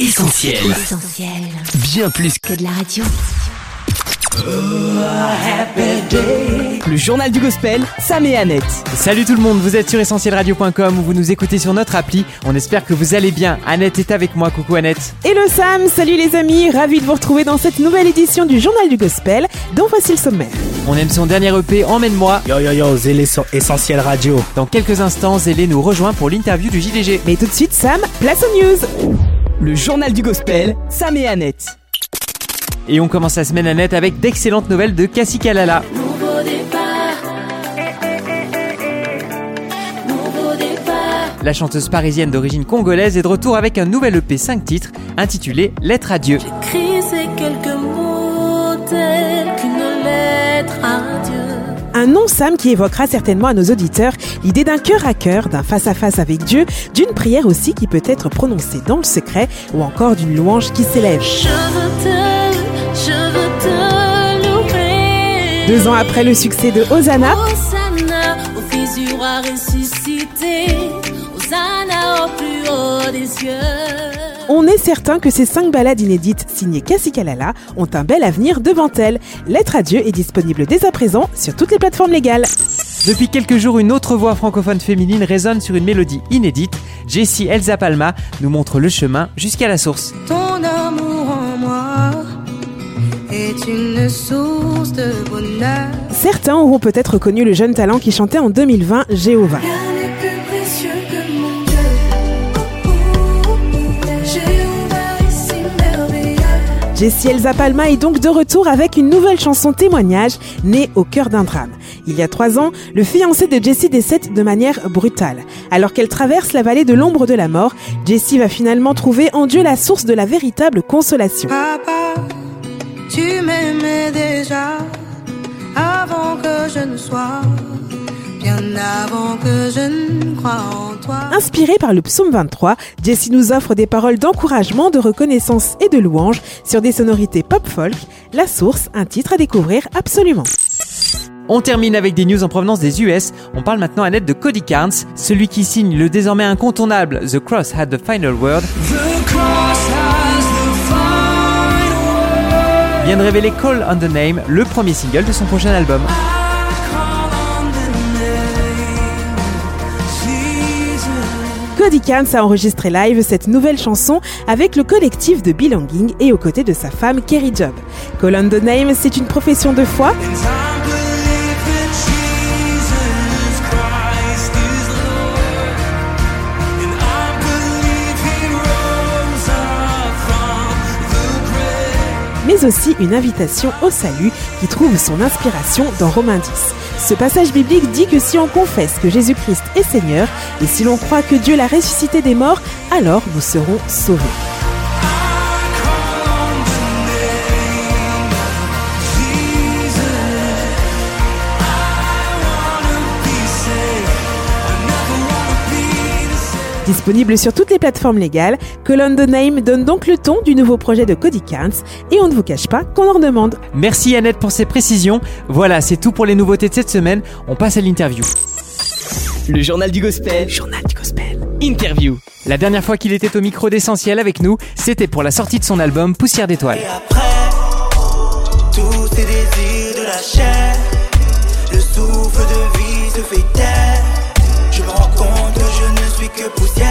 Essentiel. Essentiel. Bien plus que Que de la radio. Le journal du gospel, Sam et Annette. Salut tout le monde, vous êtes sur essentielradio.com ou vous nous écoutez sur notre appli. On espère que vous allez bien. Annette est avec moi. Coucou Annette. Hello Sam, salut les amis, ravi de vous retrouver dans cette nouvelle édition du journal du gospel, dont voici le sommaire. On aime son dernier EP, Emmène-moi. Yo yo yo, Zélé sur Essentiel Radio. Dans quelques instants, Zélé nous rejoint pour l'interview du JDG. Mais tout de suite Sam, place aux news. Le journal du gospel, Sam et Annette. Et on commence la semaine Annette avec d'excellentes nouvelles de Cassie Kalala. Nouveau départ. Nouveau départ. La chanteuse parisienne d'origine congolaise est de retour avec un nouvel EP 5 titres intitulé Lettre à Dieu. J'écris ces quelques mots Un nom Sam qui évoquera certainement à nos auditeurs l'idée d'un cœur à cœur, d'un face-à-face avec Dieu, d'une prière aussi qui peut être prononcée dans le secret ou encore d'une louange qui s'élève. Deux ans après le succès de Hosanna, Hosanna, au fils du roi ressuscité. Hosanna au plus haut des cieux. On est certain que ces cinq ballades inédites signées Cassie Kalala ont un bel avenir devant elles. Lettre à Dieu est disponible dès à présent sur toutes les plateformes légales. Depuis quelques jours, une autre voix francophone féminine résonne sur une mélodie inédite. Jessie Elsa Palma nous montre le chemin jusqu'à la source. Ton amour en moi est une source de bonheur. Certains auront peut-être connu le jeune talent qui chantait en 2020 Jéhovah. Jessie Elsa Palma est donc de retour avec une nouvelle chanson témoignage née au cœur d'un drame. Il y a trois ans, le fiancé de Jessie décède de manière brutale. Alors qu'elle traverse la vallée de l'ombre de la mort, Jessie va finalement trouver en Dieu la source de la véritable consolation. Papa, tu m'aimais déjà avant que je ne sois, Inspirée par le psaume 23, Jessie nous offre des paroles d'encouragement, de reconnaissance et de louange sur des sonorités pop-folk. La source, un titre à découvrir absolument. On termine avec des news en provenance des US. On parle maintenant à net de Cody Carnes, celui qui signe le désormais incontournable The Cross Had the Final Word. Vient de révéler Call on the Name, le premier single de son prochain album. Cody Carnes a enregistré live cette nouvelle chanson avec le collectif de Belonging et aux côtés de sa femme Kerry Job. Call on the Name, c'est une profession de foi, mais aussi une invitation au salut qui trouve son inspiration dans Romains 10. Ce passage biblique dit que si on confesse que Jésus-Christ est Seigneur et si l'on croit que Dieu l'a ressuscité des morts, alors nous serons sauvés. Disponible sur toutes les plateformes légales, Colon the Name donne donc le ton du nouveau projet de Cody Carnes et on ne vous cache pas qu'on en demande. Merci Annette pour ces précisions. Voilà, c'est tout pour les nouveautés de cette semaine. On passe à l'interview. le journal du gospel. Journal du gospel. Interview. La dernière fois qu'il était au micro d'essentiel avec nous, c'était pour la sortie de son album Poussière d'étoiles. Et après, tous ces désirs de la chair, le souffle de vie se fait taire. Que poussière.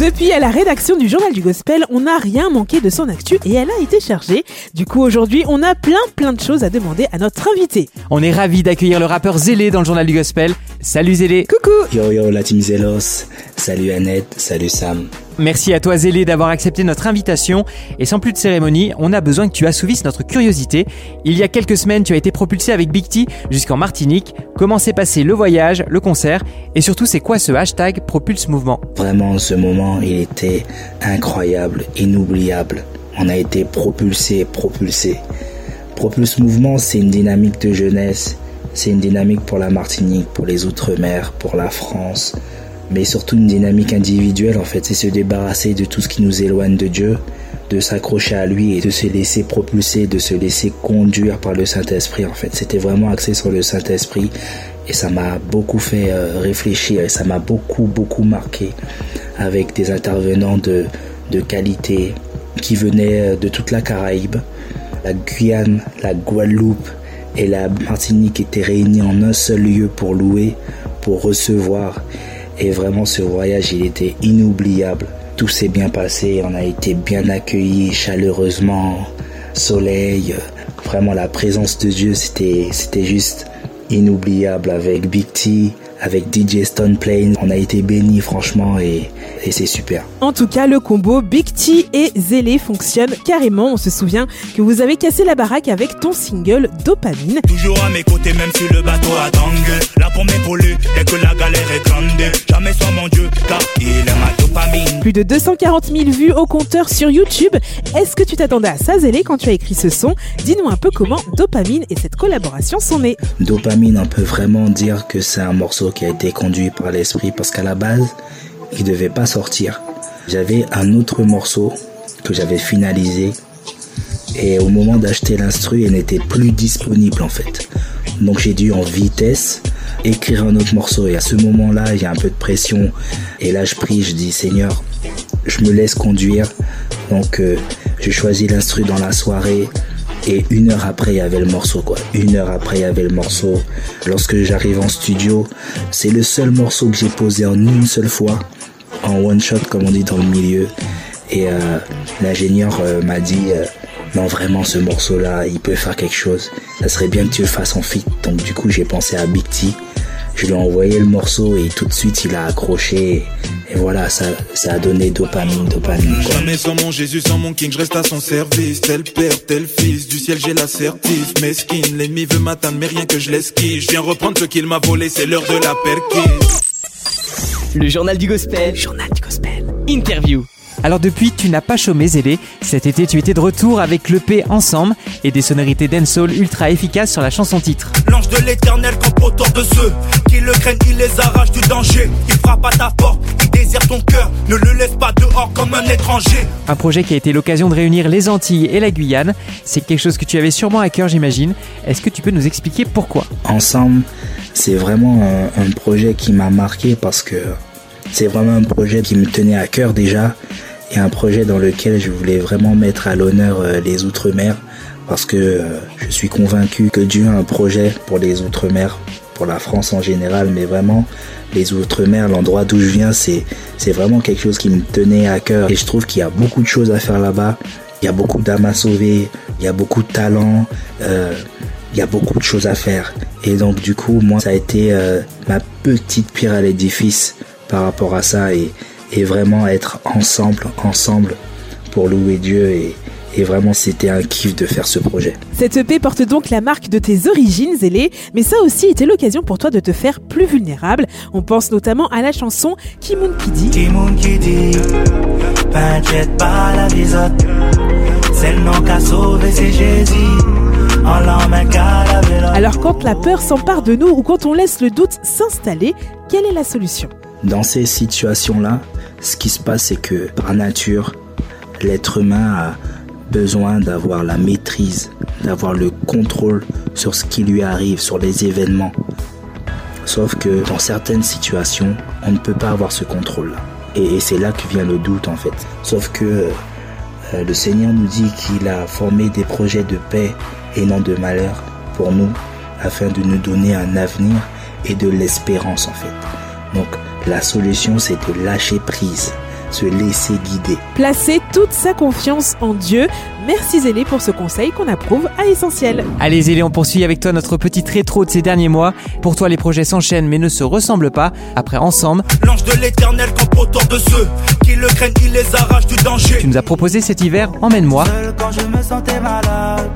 Depuis à la rédaction du journal du gospel, on n'a rien manqué de son actu et elle a été chargée. Du coup aujourd'hui, on a plein plein de choses à demander à notre invité. On est ravis d'accueillir le rappeur Zélé dans le journal du gospel. Salut Zélé. Coucou Yo yo, la team Zélos. Salut Annette, salut Sam. Merci à toi Zélé d'avoir accepté notre invitation. Et sans plus de cérémonie, on a besoin que tu assouvisses notre curiosité. Il y a quelques semaines, tu as été propulsé avec Big T jusqu'en Martinique. Comment s'est passé le voyage, le concert Et surtout, c'est quoi ce hashtag Propulse Mouvement? Vraiment, ce moment, il était incroyable, inoubliable. On a été propulsé, propulsé. Propulse Mouvement, c'est une dynamique de jeunesse. C'est une dynamique pour la Martinique, pour les Outre-mer, pour la France. Mais surtout une dynamique individuelle, en fait. C'est se débarrasser de tout ce qui nous éloigne de Dieu, de s'accrocher à lui et de se laisser propulser, de se laisser conduire par le Saint-Esprit, en fait. C'était vraiment axé sur le Saint-Esprit. Et ça m'a beaucoup fait euh, réfléchir et ça m'a beaucoup, beaucoup marqué avec des intervenants de, de qualité qui venaient de toute la Caraïbe. La Guyane, la Guadeloupe et la Martinique étaient réunis en un seul lieu pour louer, pour recevoir. Et vraiment, ce voyage, il était inoubliable. Tout s'est bien passé, on a été bien accueillis chaleureusement, soleil. Vraiment, la présence de Dieu, c'était, c'était juste inoubliable avec Big T, avec DJ Stone Plane. On a été bénis franchement et, et c'est super. En tout cas, le combo Big T et Zélé fonctionne carrément. On se souvient que vous avez cassé la baraque avec ton single Dopamine. Toujours à mes côtés, même si le bateau a tangué. Là pour m'épauler, dès que la galère est grande. Jamais sans mon Dieu, car il est ma dopamine. Plus de 240 000 vues au compteur sur YouTube. Est-ce que tu t'attendais à ça, Zélé, quand tu as écrit ce son? Dis-nous un peu comment Dopamine et cette collaboration sont nées. Dopamine, on peut vraiment dire que c'est un morceau qui a été conduit par l'esprit parce qu'à la base, il devait pas sortir. J'avais un autre morceau que j'avais finalisé et au moment d'acheter l'instru, il n'était plus disponible en fait. Donc j'ai dû en vitesse écrire un autre morceau et à ce moment-là, il y a un peu de pression et là je prie, je dis Seigneur, je me laisse conduire. Donc euh, j'ai choisi l'instru dans la soirée et une heure après, il y avait le morceau, quoi. Une heure après, il y avait le morceau. Lorsque j'arrive en studio, c'est le seul morceau que j'ai posé en une seule fois, en one shot, comme on dit dans le milieu. Et euh, l'ingénieur euh, m'a dit, euh, non, vraiment, ce morceau-là, il peut faire quelque chose. Ça serait bien que tu le fasses en feat. Donc, du coup, j'ai pensé à Big T. Je lui ai envoyé le morceau et tout de suite, il a accroché. Et voilà, ça, ça a donné dopamine, dopamine. quoi. Jamais sans mon Jésus, sans mon King, je reste à son service. Tel père, tel fils, du ciel j'ai l'assertif. Mesquine, l'ennemi veut m'atteindre, mais rien que je l'esquive. Je viens reprendre ce qu'il m'a volé, c'est l'heure de la perquise. Le journal du gospel. Journal du gospel. Interview. Alors depuis, tu n'as pas chômé Zélé. Cet été, tu étais de retour avec l'EP Ensemble et des sonorités dancehall ultra efficaces sur la chanson titre. L'ange de l'éternel campe autour de ceux qui le craignent, il les arrache du danger. Il frappe à ta porte, il désire ton cœur. Ne le laisse pas dehors comme un étranger. Un projet qui a été l'occasion de réunir les Antilles et la Guyane. C'est quelque chose que tu avais sûrement à cœur, j'imagine. Est-ce que tu peux nous expliquer pourquoi? Ensemble, c'est vraiment un, un projet qui m'a marqué parce que c'est vraiment un projet qui me tenait à cœur déjà et un projet dans lequel je voulais vraiment mettre à l'honneur euh, les Outre-mer parce que euh, je suis convaincu que Dieu a un projet pour les Outre-mer, pour la France en général, mais vraiment les Outre-mer, l'endroit d'où je viens, c'est vraiment quelque chose qui me tenait à cœur et je trouve qu'il y a beaucoup de choses à faire là-bas. Il y a beaucoup d'âmes à sauver, il y a beaucoup de talent, euh, il y a beaucoup de choses à faire. Et donc du coup, moi, ça a été ma petite pierre à l'édifice par rapport à ça et vraiment être ensemble, ensemble pour louer Dieu et, et vraiment c'était un kiff de faire ce projet. Cette EP porte donc la marque de tes origines, Zélé, mais ça aussi était l'occasion pour toi de te faire plus vulnérable. On pense notamment à la chanson Kimoun Kidi. Timoun qui dit, t'inquiète pas la bisote. C'est le nom qu'a sauvé, c'est Jésus. En l'emmène qu'à la vélo. Alors quand la peur s'empare de nous ou quand on laisse le doute s'installer, quelle est la solution? Dans ces situations-là, ce qui se passe, c'est que par nature, l'être humain a besoin d'avoir la maîtrise, d'avoir le contrôle sur ce qui lui arrive, sur les événements. Sauf que dans certaines situations, on ne peut pas avoir ce contrôle-là. Et, et c'est là que vient le doute en fait. Sauf que euh, le Seigneur nous dit qu'il a formé des projets de paix et non de malheur pour nous, afin de nous donner un avenir et de l'espérance en fait. Donc la solution c'est de lâcher prise, se laisser guider. Placer toute sa confiance en Dieu. Merci Zélé pour ce conseil qu'on approuve à Essentiel. Allez Zélé, on poursuit avec toi notre petite rétro de ces derniers mois. Pour toi, les projets s'enchaînent mais ne se ressemblent pas. Après Ensemble, L'ange de l'éternel campe autour de ceux qui le craignent, il les arrache du danger. tu nous as proposé cet hiver Emmène-moi. Seul quand je me sentais malade,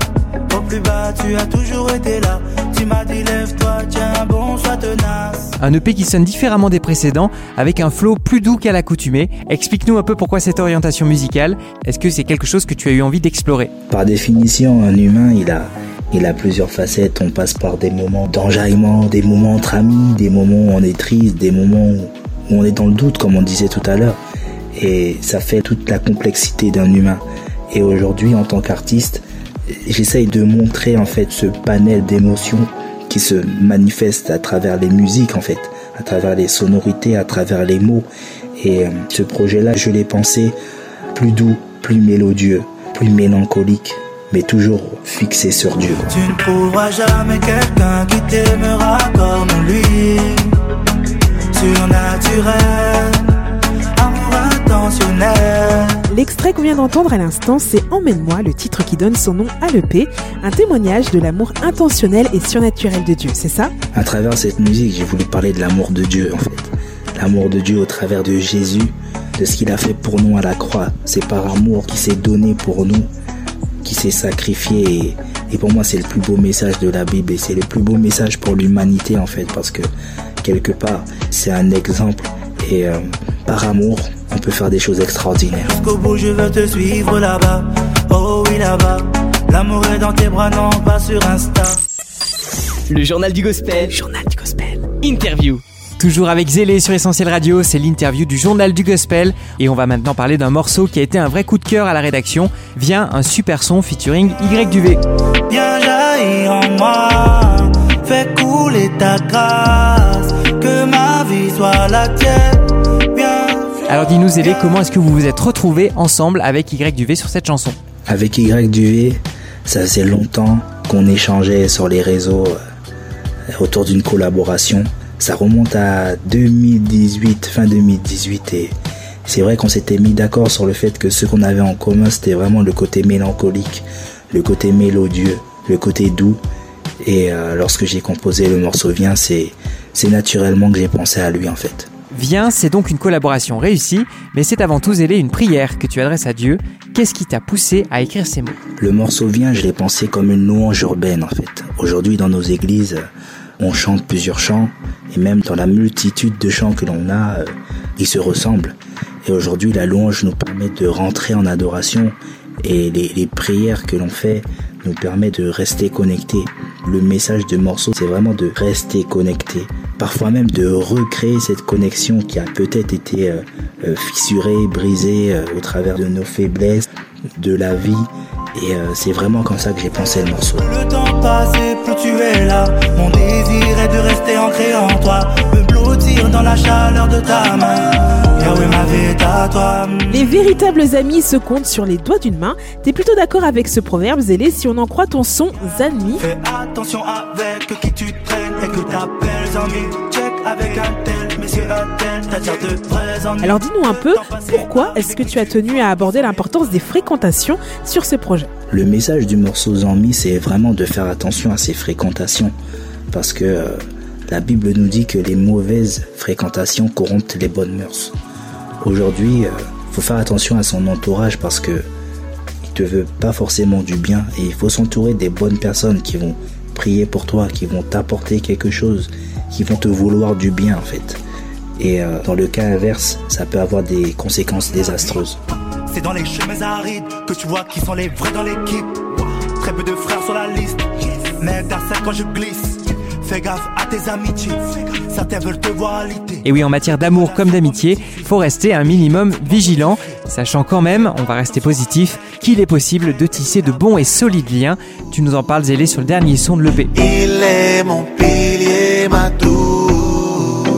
au plus bas, tu as toujours été là. Tu m'as dit lève-toi, tiens bon, sois tenace. Un EP qui sonne différemment des précédents, avec un flow plus doux qu'à l'accoutumée. Explique-nous un peu pourquoi cette orientation musicale. Est-ce que c'est quelque chose que tu as eu envie d'explorer? Par définition, un humain, il a, il a plusieurs facettes. On passe par des moments d'enjaillement, des moments entre amis, des moments où on est triste, des moments où on est dans le doute, comme on disait tout à l'heure. Et ça fait toute la complexité d'un humain. Et aujourd'hui, en tant qu'artiste, j'essaye de montrer en fait ce panel d'émotions se manifestent à travers les musiques en fait, à travers les sonorités, à travers les mots. Et euh, ce projet-là, je l'ai pensé plus doux, plus mélodieux, plus mélancolique, mais toujours fixé sur Dieu. Tu ne trouveras jamais quelqu'un qui t'aimera comme lui. Surnaturel, amour intentionnel. L'extrait qu'on vient d'entendre à l'instant, c'est Emmène-moi, le titre qui donne son nom à l'EP, un témoignage de l'amour intentionnel et surnaturel de Dieu, c'est ça? À travers cette musique, j'ai voulu parler de l'amour de Dieu en fait. L'amour de Dieu au travers de Jésus, de ce qu'il a fait pour nous à la croix. C'est par amour qu'il s'est donné pour nous, qui s'est sacrifié. Et, et pour moi, c'est le plus beau message de la Bible et c'est le plus beau message pour l'humanité en fait, parce que quelque part, c'est un exemple. Et euh, par amour, on peut faire des choses extraordinaires. Jusqu'au bout, je veux te suivre là-bas. Oh oui, là-bas. L'amour est dans tes bras, non pas sur Insta. Le journal du gospel. Journal du gospel. Interview. Toujours avec Zélé sur Essentiel Radio, c'est l'interview du journal du gospel et on va maintenant parler d'un morceau qui a été un vrai coup de cœur à la rédaction. Vient un super son featuring Y Duvet. Viens jaillir en moi, fais couler ta grâce, que ma vie soit la tienne. Alors dis-nous Zélé, comment est-ce que vous vous êtes retrouvés ensemble avec Y Duvet sur cette chanson? Avec Y Duvet, ça faisait longtemps qu'on échangeait sur les réseaux euh, autour d'une collaboration. Ça remonte à 2018, fin 2018 et c'est vrai qu'on s'était mis d'accord sur le fait que ce qu'on avait en commun c'était vraiment le côté mélancolique, le côté mélodieux, le côté doux et euh, lorsque j'ai composé le morceau Viens c'est naturellement que j'ai pensé à lui en fait. Viens, c'est donc une collaboration réussie, mais c'est avant tout Zélé une prière que tu adresses à Dieu. Qu'est-ce qui t'a poussé à écrire ces mots? Le morceau Viens, je l'ai pensé comme une louange urbaine en fait. Aujourd'hui dans nos églises, on chante plusieurs chants et même dans la multitude de chants que l'on a, euh, ils se ressemblent. Et aujourd'hui, la louange nous permet de rentrer en adoration et les, les prières que l'on fait nous permet de rester connectés. Le message de morceau, c'est vraiment de rester connecté. Parfois même de recréer cette connexion qui a peut-être été euh, euh, fissurée, brisée euh, au travers de nos faiblesses, de la vie. Et euh, c'est vraiment comme ça que j'ai pensé le morceau. Le temps passe plus tu es là. Mon désir est de rester ancré en toi. Me blottir dans la chaleur de ta main. Les véritables amis se comptent sur les doigts d'une main. T'es plutôt d'accord avec ce proverbe, Zélé, si on en croit ton son Zanmi Fais attention avec qui tu traînes et que t'appelles. Check avec un tel, messieurs un tel, t'attires de vrais amis. Alors dis-nous un peu, pourquoi est-ce que tu as tenu à aborder l'importance des fréquentations sur ce projet? Le message du morceau Zambi, c'est vraiment de faire attention à ses fréquentations. Parce que euh, la Bible nous dit que les mauvaises fréquentations corrompent les bonnes mœurs. Aujourd'hui, il faut faire attention à son entourage parce que il te veut pas forcément du bien et il faut s'entourer des bonnes personnes qui vont prier pour toi, qui vont t'apporter quelque chose, qui vont te vouloir du bien en fait. Et euh, dans le cas inverse, ça peut avoir des conséquences désastreuses. C'est dans les chemins arides que tu vois qui sont les vrais dans l'équipe. Très peu de frères sur la liste. Mais quand je glisse. Fais gaffe à tes amitiés. Certains veulent te voir alité. Et oui, en matière d'amour comme d'amitié, faut rester un minimum vigilant, sachant quand même, on va rester positif, qu'il est possible de tisser de bons et solides liens. Tu nous en parles, Zélé, sur le dernier son de l'EP. Il est mon pilier, ma tour,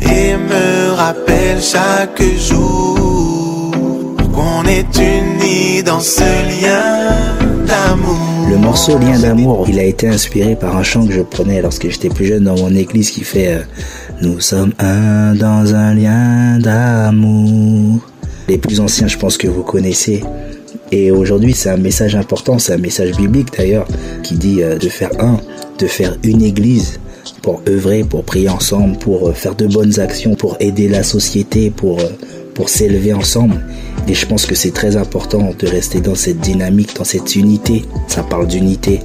et me rappelle chaque jour qu'on est unis dans ce lien Le morceau Lien d'amour, il a été inspiré par un chant que je prenais lorsque j'étais plus jeune dans mon église qui fait euh, Nous sommes un dans un lien d'amour. Les plus anciens, je pense que vous connaissez. Et aujourd'hui, c'est un message important, c'est un message biblique d'ailleurs, qui dit euh, de faire un, de faire une église pour œuvrer, pour prier ensemble, pour euh, faire de bonnes actions, pour aider la société, pour, pour s'élever ensemble. Et je pense que c'est très important de rester dans cette dynamique, dans cette unité. Ça parle d'unité.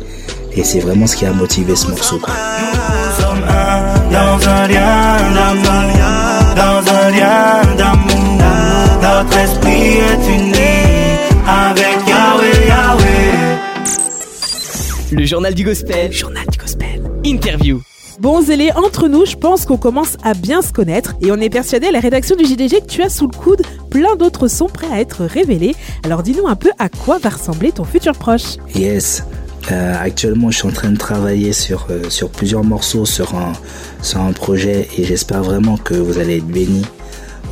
Et c'est vraiment ce qui a motivé ce morceau. quoi. Nous sommes un dans un lien d'amour. Dans un lien d'amour. Notre esprit est uni avec Yahweh, Yahweh. Le journal du gospel. Journal du gospel. Interview. Bon Zélé, entre nous, je pense qu'on commence à bien se connaître et on est persuadé à la rédaction du JDG que tu as sous le coude plein d'autres sons prêts à être révélés. Alors dis-nous un peu à quoi va ressembler ton futur proche. Yes. Euh, actuellement, je suis en train de travailler sur, euh, sur plusieurs morceaux, sur un, sur un projet et j'espère vraiment que vous allez être bénis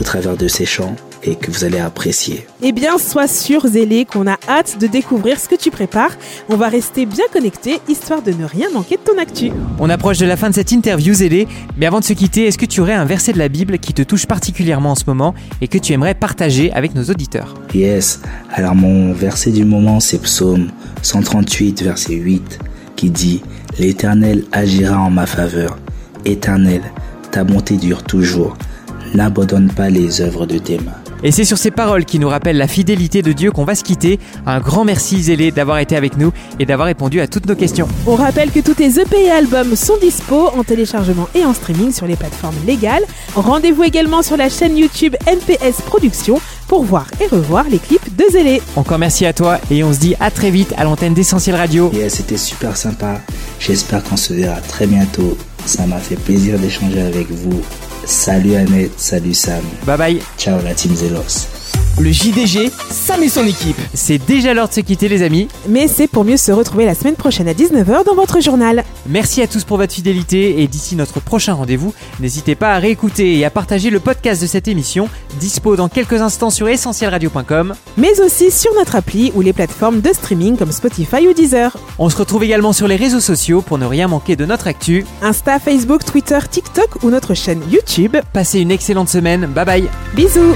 au travers de ces chants. Et que vous allez apprécier. Eh bien, sois sûr, Zélé, qu'on a hâte de découvrir ce que tu prépares. On va rester bien connectés, histoire de ne rien manquer de ton actu. On approche de la fin de cette interview, Zélé, mais avant de se quitter, est-ce que tu aurais un verset de la Bible qui te touche particulièrement en ce moment et que tu aimerais partager avec nos auditeurs? Yes, alors mon verset du moment c'est Psaume 138, verset 8, qui dit L'Éternel agira en ma faveur. Éternel, ta bonté dure toujours. N'abandonne pas les œuvres de tes mains. Et c'est sur ces paroles qui nous rappellent la fidélité de Dieu qu'on va se quitter. Un grand merci Zélé d'avoir été avec nous et d'avoir répondu à toutes nos questions. On rappelle que tous tes EP et albums sont dispo en téléchargement et en streaming sur les plateformes légales. Rendez-vous également sur la chaîne YouTube NPS Productions pour voir et revoir les clips de Zélé. Encore merci à toi et on se dit à très vite à l'antenne d'Essentiel Radio. Yeah, c'était super sympa. J'espère qu'on se verra très bientôt. Ça m'a fait plaisir d'échanger avec vous. Salut Annette, salut Sam. Bye bye. Ciao la team Zelos. Le JDG, Sam et son équipe. C'est déjà l'heure de se quitter les amis. Mais c'est pour mieux se retrouver la semaine prochaine à 19h dans votre journal. Merci à tous pour votre fidélité et d'ici notre prochain rendez-vous, n'hésitez pas à réécouter et à partager le podcast de cette émission, dispo dans quelques instants sur essentielradio.com. Mais aussi sur notre appli ou les plateformes de streaming comme Spotify ou Deezer. On se retrouve également sur les réseaux sociaux pour ne rien manquer de notre actu. Insta, Facebook, Twitter, TikTok ou notre chaîne YouTube. Passez une excellente semaine, bye bye. Bisous